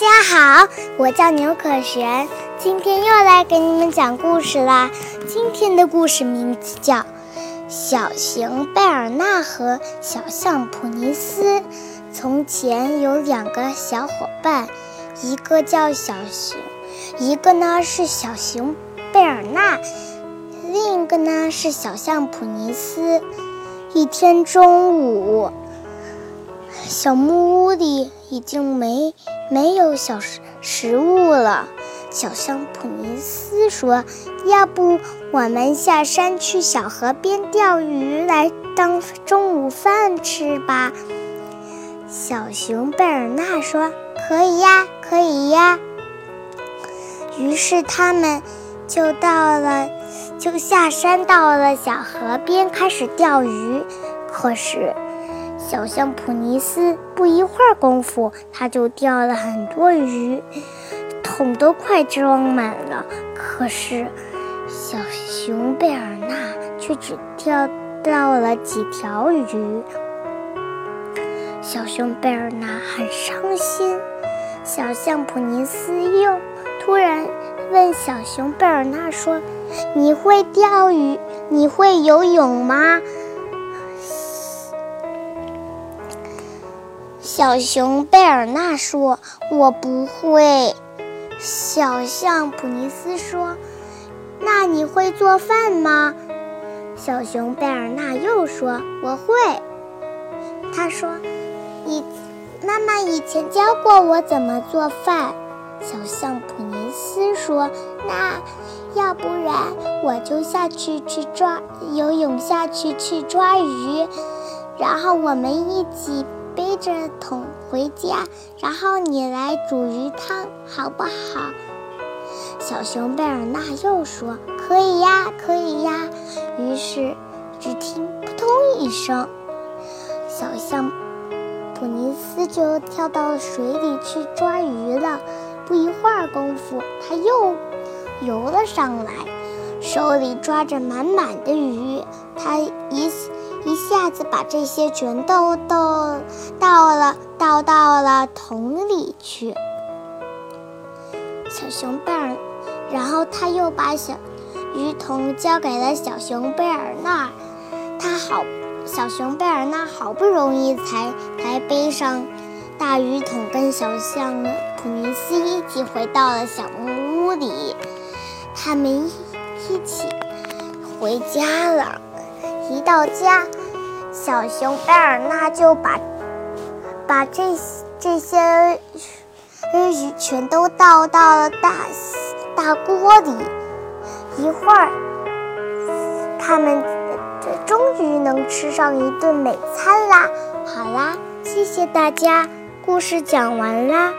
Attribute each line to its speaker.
Speaker 1: 大家好，我叫牛可璇，今天又来给你们讲故事啦。今天的故事名字叫《小熊贝尔纳和小象普尼斯》。从前有两个小伙伴，一个叫小熊，一个呢是小熊贝尔纳，另一个呢是小象普尼斯。一天中午，小木屋里已经没没有小食食物了。小象普尼斯说：“要不我们下山去小河边钓鱼来当中午饭吃吧？”小熊贝尔纳说：“可以呀，可以呀。”于是他们就到了。就下山到了小河边，开始钓鱼。可是，小象普尼斯不一会儿功夫，他就钓了很多鱼，桶都快装满了。可是，小熊贝尔纳却只钓到了几条鱼。小熊贝尔纳很伤心。小象普尼斯又突然问小熊贝尔纳说。你会钓鱼？你会游泳吗？小熊贝尔纳说：“我不会。”小象普尼斯说：“那你会做饭吗？”小熊贝尔纳又说：“我会。”他说：“以妈妈以前教过我怎么做饭。”小象普尼斯说：“那要不然我就下去去抓游泳下去去抓鱼，然后我们一起着桶回家，然后你来煮鱼汤，好不好？”小熊贝尔纳又说：“可以呀，可以呀。”于是，只听扑通一声，小象普尼斯就跳到水里去抓鱼了。不一会儿功夫，他又游了上来，手里抓着满满的鱼。他一一下子把这些全都都倒了，倒到了桶里去。小熊贝尔，然后他又把小鱼桶交给了小熊贝尔纳。他好，小熊贝尔纳好不容易才才背上。大鱼桶跟小象普尼斯一起回到了小木屋里，他们一一起回家了。一到家，小熊贝尔纳就把把这些这些鱼全都倒到了大大锅里。一会儿，他们终于能吃上一顿美餐啦！好啦，谢谢大家。故事讲完啦。